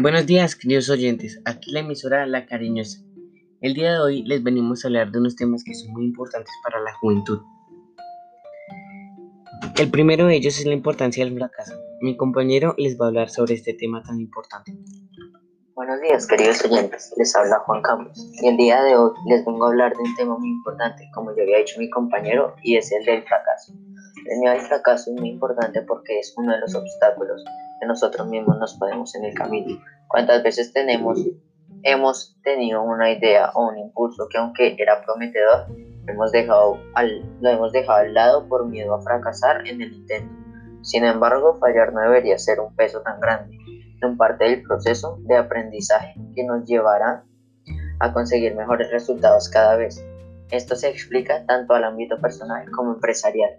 Buenos días, queridos oyentes. Aquí la emisora La Cariñosa. El día de hoy les venimos a hablar de unos temas que son muy importantes para la juventud. El primero de ellos es la importancia del fracaso. Mi compañero les va a hablar sobre este tema tan importante. Buenos días, queridos oyentes. Les habla Juan Campos. Y el día de hoy les vengo a hablar de un tema muy importante, como ya había dicho mi compañero, y es el del fracaso. El miedo al fracaso es muy importante porque es uno de los obstáculos que nosotros mismos nos ponemos en el camino. ¿Cuántas veces tenemos, hemos tenido una idea o un impulso que aunque era prometedor, hemos dejado al, lo hemos dejado al lado por miedo a fracasar en el intento? Sin embargo, fallar no debería ser un peso tan grande, en parte del proceso de aprendizaje que nos llevará a conseguir mejores resultados cada vez. Esto se explica tanto al ámbito personal como empresarial.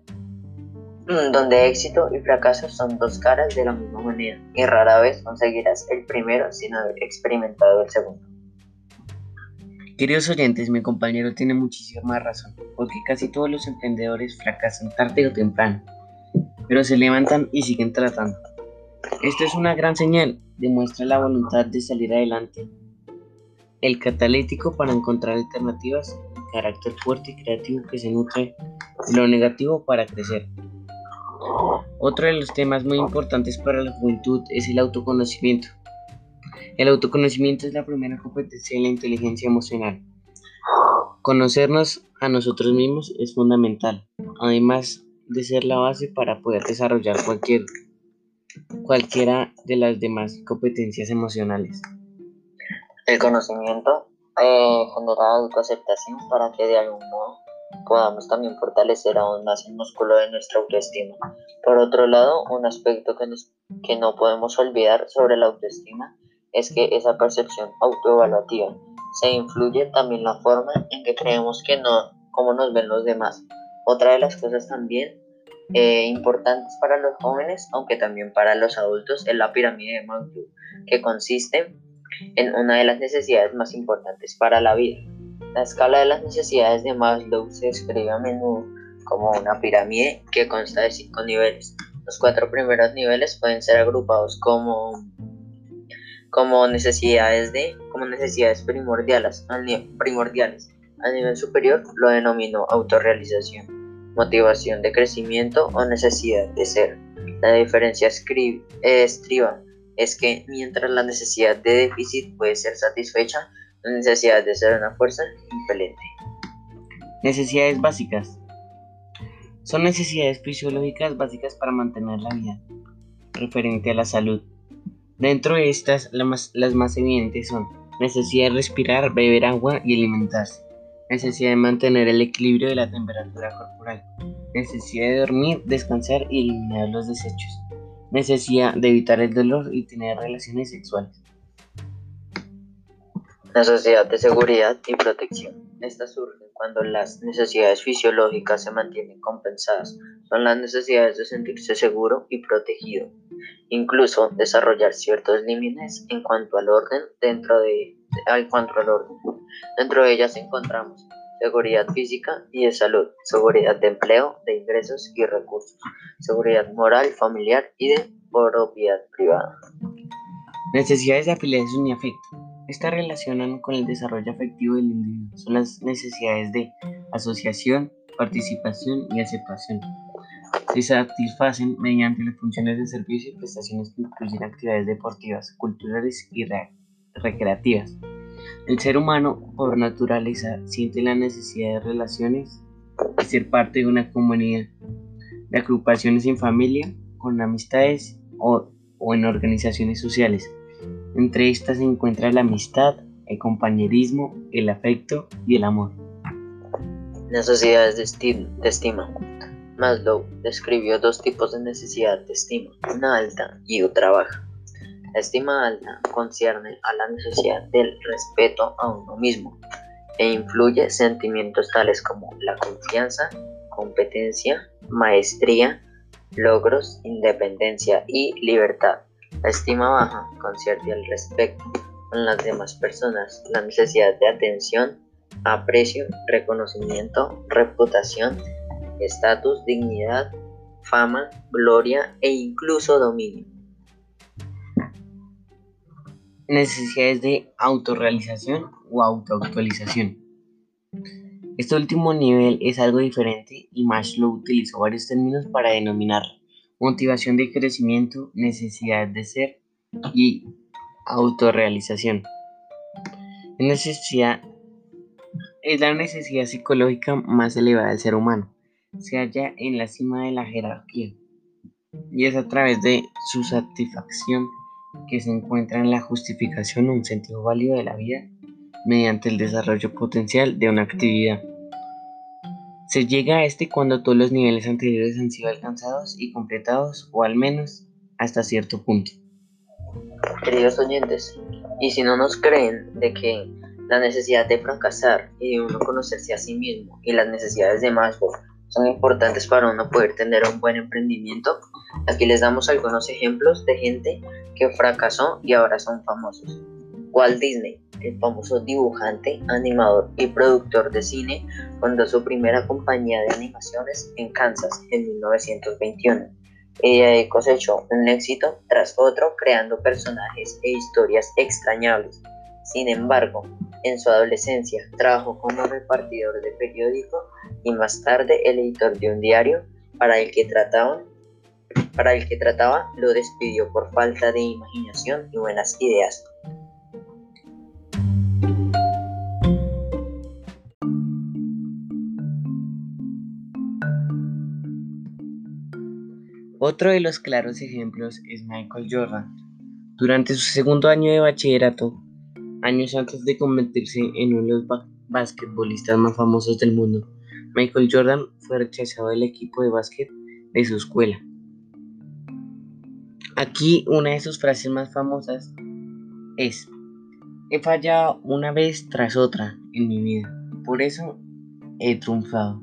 Mm, donde éxito y fracaso son dos caras de la misma moneda y rara vez conseguirás el primero sin haber experimentado el segundo. Queridos oyentes, mi compañero tiene muchísima razón, porque casi todos los emprendedores fracasan tarde o temprano, pero se levantan y siguen tratando. Esto es una gran señal, demuestra la voluntad de salir adelante. El catalítico para encontrar alternativas, el carácter fuerte y creativo que se nutre de lo negativo para crecer. Otro de los temas muy importantes para la juventud es el autoconocimiento. El autoconocimiento es la primera competencia de la inteligencia emocional. Conocernos a nosotros mismos es fundamental, además de ser la base para poder desarrollar cualquier, cualquiera de las demás competencias emocionales. El conocimiento eh, genera autoaceptación para que de algún modo podamos también fortalecer aún más el músculo de nuestra autoestima. Por otro lado, un aspecto que, no podemos olvidar sobre la autoestima es que esa percepción autoevaluativa se influye también la forma en que creemos que no, cómo nos ven los demás. Otra de las cosas también eh, importantes para los jóvenes, aunque también para los adultos, es la pirámide de Maslow, que consiste en una de las necesidades más importantes para la vida, la escala de las necesidades de Maslow se describe a menudo como una pirámide que consta de cinco niveles. Los cuatro primeros niveles pueden ser agrupados como, como necesidades de como necesidades primordiales, primordiales. A nivel superior lo denomino autorrealización, motivación de crecimiento o necesidad de ser. La diferencia estriba es que mientras la necesidad de déficit puede ser satisfecha, necesidad de ser una fuerza impelente. Necesidades básicas. Son necesidades fisiológicas básicas para mantener la vida, referente a la salud. Dentro de estas, las más evidentes son necesidad de respirar, beber agua y alimentarse, necesidad de mantener el equilibrio de la temperatura corporal, necesidad de dormir, descansar y eliminar los desechos, necesidad de evitar el dolor y tener relaciones sexuales. Necesidad de seguridad y protección. Estas surgen cuando las necesidades fisiológicas se mantienen compensadas. Son las necesidades de sentirse seguro y protegido. Incluso desarrollar ciertos límites en cuanto al orden dentro de, en cuanto al orden. Dentro de ellas encontramos seguridad física y de salud, seguridad de empleo, de ingresos y recursos, seguridad moral, familiar y de propiedad privada. Necesidades de afiliación y afecto. Estas relacionan con el desarrollo afectivo del individuo. Son las necesidades de asociación, participación y aceptación. Se satisfacen mediante las funciones de servicio y prestaciones que incluyen actividades deportivas, culturales y recreativas. El ser humano, por naturaleza, siente la necesidad de relaciones y ser parte de una comunidad, de agrupaciones en familia, con amistades o, o en organizaciones sociales. Entre estas se encuentra la amistad, el compañerismo, el afecto y el amor. Necesidades de, estima. Maslow describió dos tipos de necesidad de estima, una alta y otra baja. La estima alta concierne a la necesidad del respeto a uno mismo e influye sentimientos tales como la confianza, competencia, maestría, logros, independencia y libertad. La estima baja concierne al respeto con las demás personas, la necesidad de atención, aprecio, reconocimiento, reputación, estatus, dignidad, fama, gloria e incluso dominio. necesidades de autorrealización o autoactualización. Este último nivel es algo diferente y Maslow utilizó varios términos para denominar motivación de crecimiento, necesidad de ser y autorrealización. Necesidad es la necesidad psicológica más elevada del ser humano. Se halla en la cima de la jerarquía y es a través de su satisfacción que se encuentra en la justificación o un sentido válido de la vida mediante el desarrollo potencial de una actividad. Se llega a este cuando todos los niveles anteriores han sido alcanzados y completados, o al menos hasta cierto punto. Queridos oyentes, y si no nos creen de que la necesidad de fracasar y de uno conocerse a sí mismo y las necesidades de Maslow son importantes para uno poder tener un buen emprendimiento, aquí les damos algunos ejemplos de gente que fracasó y ahora son famosos. Walt Disney, el famoso dibujante, animador y productor de cine, fundó su primera compañía de animaciones en Kansas en 1921. Ella cosechó un éxito tras otro creando personajes e historias extrañables. Sin embargo, en su adolescencia trabajó como repartidor de periódico y más tarde el editor de un diario para el que trataba, para el que trataba lo despidió por falta de imaginación y buenas ideas. Otro de los claros ejemplos es Michael Jordan. Durante su segundo año de bachillerato, años antes de convertirse en uno de los basquetbolistas más famosos del mundo, Michael Jordan fue rechazado del equipo de básquet de su escuela. Aquí una de sus frases más famosas es, he fallado una vez tras otra en mi vida, por eso he triunfado.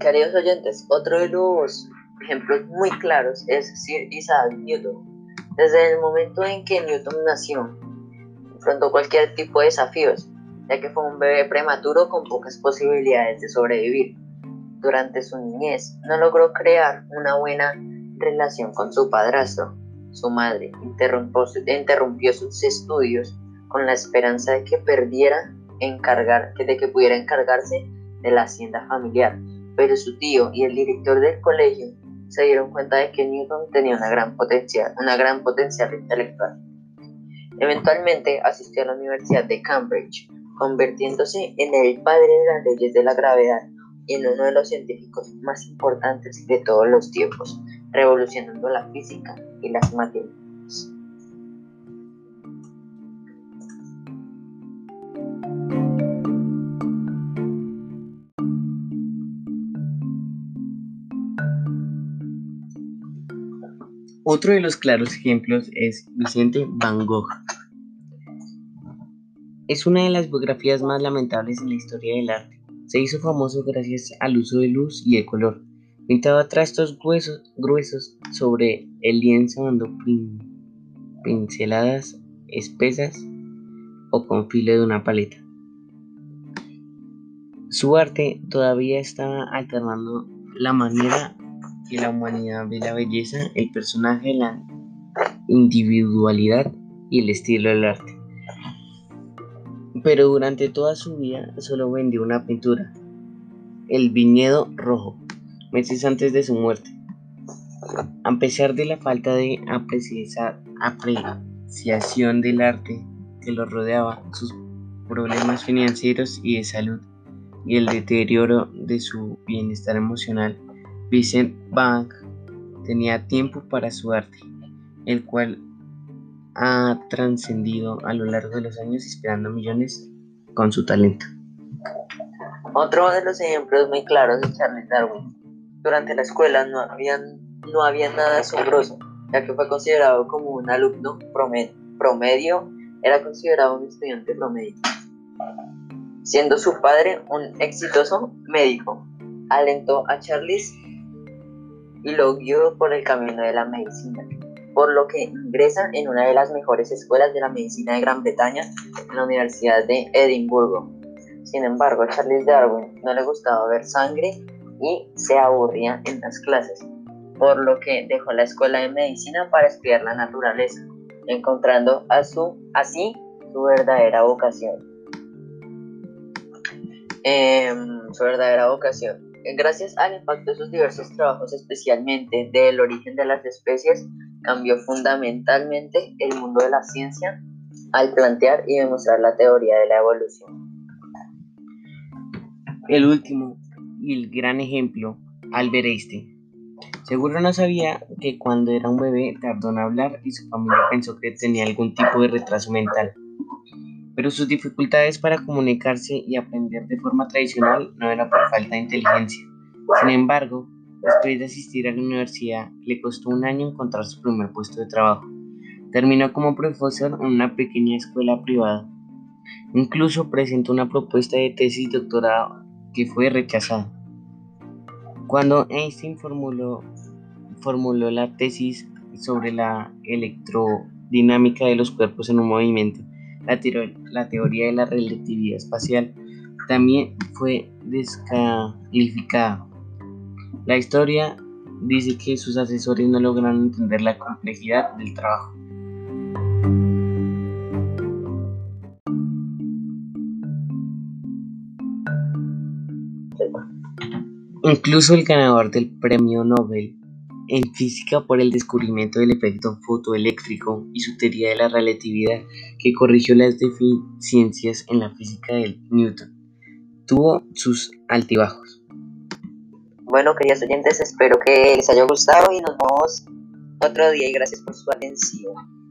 Queridos oyentes, otro de los ejemplos muy claros es Sir Isaac Newton. Desde el momento en que Newton nació, enfrentó cualquier tipo de desafíos, ya que fue un bebé prematuro con pocas posibilidades de sobrevivir. Durante su niñez no logró crear una buena relación con su padrastro. Su madre interrumpió, interrumpió sus estudios con la esperanza de que perdiera encargar, de que pudiera encargarse de la hacienda familiar, pero su tío y el director del colegio se dieron cuenta de que Newton tenía una gran potencial, una gran potencial intelectual. Eventualmente asistió a la Universidad de Cambridge, convirtiéndose en el padre de las leyes de la gravedad y en uno de los científicos más importantes de todos los tiempos, revolucionando la física y las matemáticas. Otro de los claros ejemplos es Vicente Van Gogh. Es una de las biografías más lamentables en la historia del arte. Se hizo famoso gracias al uso de luz y de color. Pintaba trastos gruesos, gruesos sobre el lienzo dando pinceladas espesas o con filo de una paleta. Su arte todavía estaba alternando la manera la humanidad ve la belleza, el personaje, la individualidad y el estilo del arte. Pero durante toda su vida solo vendió una pintura, El Viñedo Rojo, meses antes de su muerte. A pesar de la falta de apreciación del arte que lo rodeaba, sus problemas financieros y de salud y el deterioro de su bienestar emocional Vincent Van tenía tiempo para su arte, el cual ha trascendido a lo largo de los años inspirando millones con su talento. Otro de los ejemplos muy claros de Charles Darwin. Durante la escuela no había, no había nada asombroso, ya que fue considerado como un alumno promedio, promedio, era considerado un estudiante promedio. Siendo su padre un exitoso médico, alentó a Charles y lo guió por el camino de la medicina, por lo que ingresa en una de las mejores escuelas de la medicina de Gran Bretaña, en la Universidad de Edimburgo. Sin embargo, a Charles Darwin no le gustaba ver sangre y se aburría en las clases, por lo que dejó la escuela de medicina para estudiar la naturaleza. encontrando así su verdadera vocación. Em, su verdadera vocación. Gracias al impacto de sus diversos trabajos, especialmente del origen de las especies, cambió fundamentalmente el mundo de la ciencia al plantear y demostrar la teoría de la evolución. El último y el gran ejemplo, Albert Einstein. Seguro no sabía que cuando era un bebé tardó en hablar y su familia pensó que tenía algún tipo de retraso mental. Pero sus dificultades para comunicarse y aprender de forma tradicional no eran por falta de inteligencia. Sin embargo, después de asistir a la universidad, le costó un año encontrar su primer puesto de trabajo. Terminó como profesor en una pequeña escuela privada. Incluso presentó una propuesta de tesis doctorado que fue rechazada. Cuando Einstein formuló, formuló la tesis sobre la electrodinámica de los cuerpos en un movimiento, la, teoría de la relatividad espacial también fue descalificada. La historia dice que sus asesores no lograron entender la complejidad del trabajo. Incluso el ganador del Premio Nobel en física por el descubrimiento del efecto fotoeléctrico y su teoría de la relatividad que corrigió las deficiencias en la física de Newton, tuvo sus altibajos. Bueno, queridos oyentes, espero que les haya gustado y nos vemos otro día y gracias por su atención.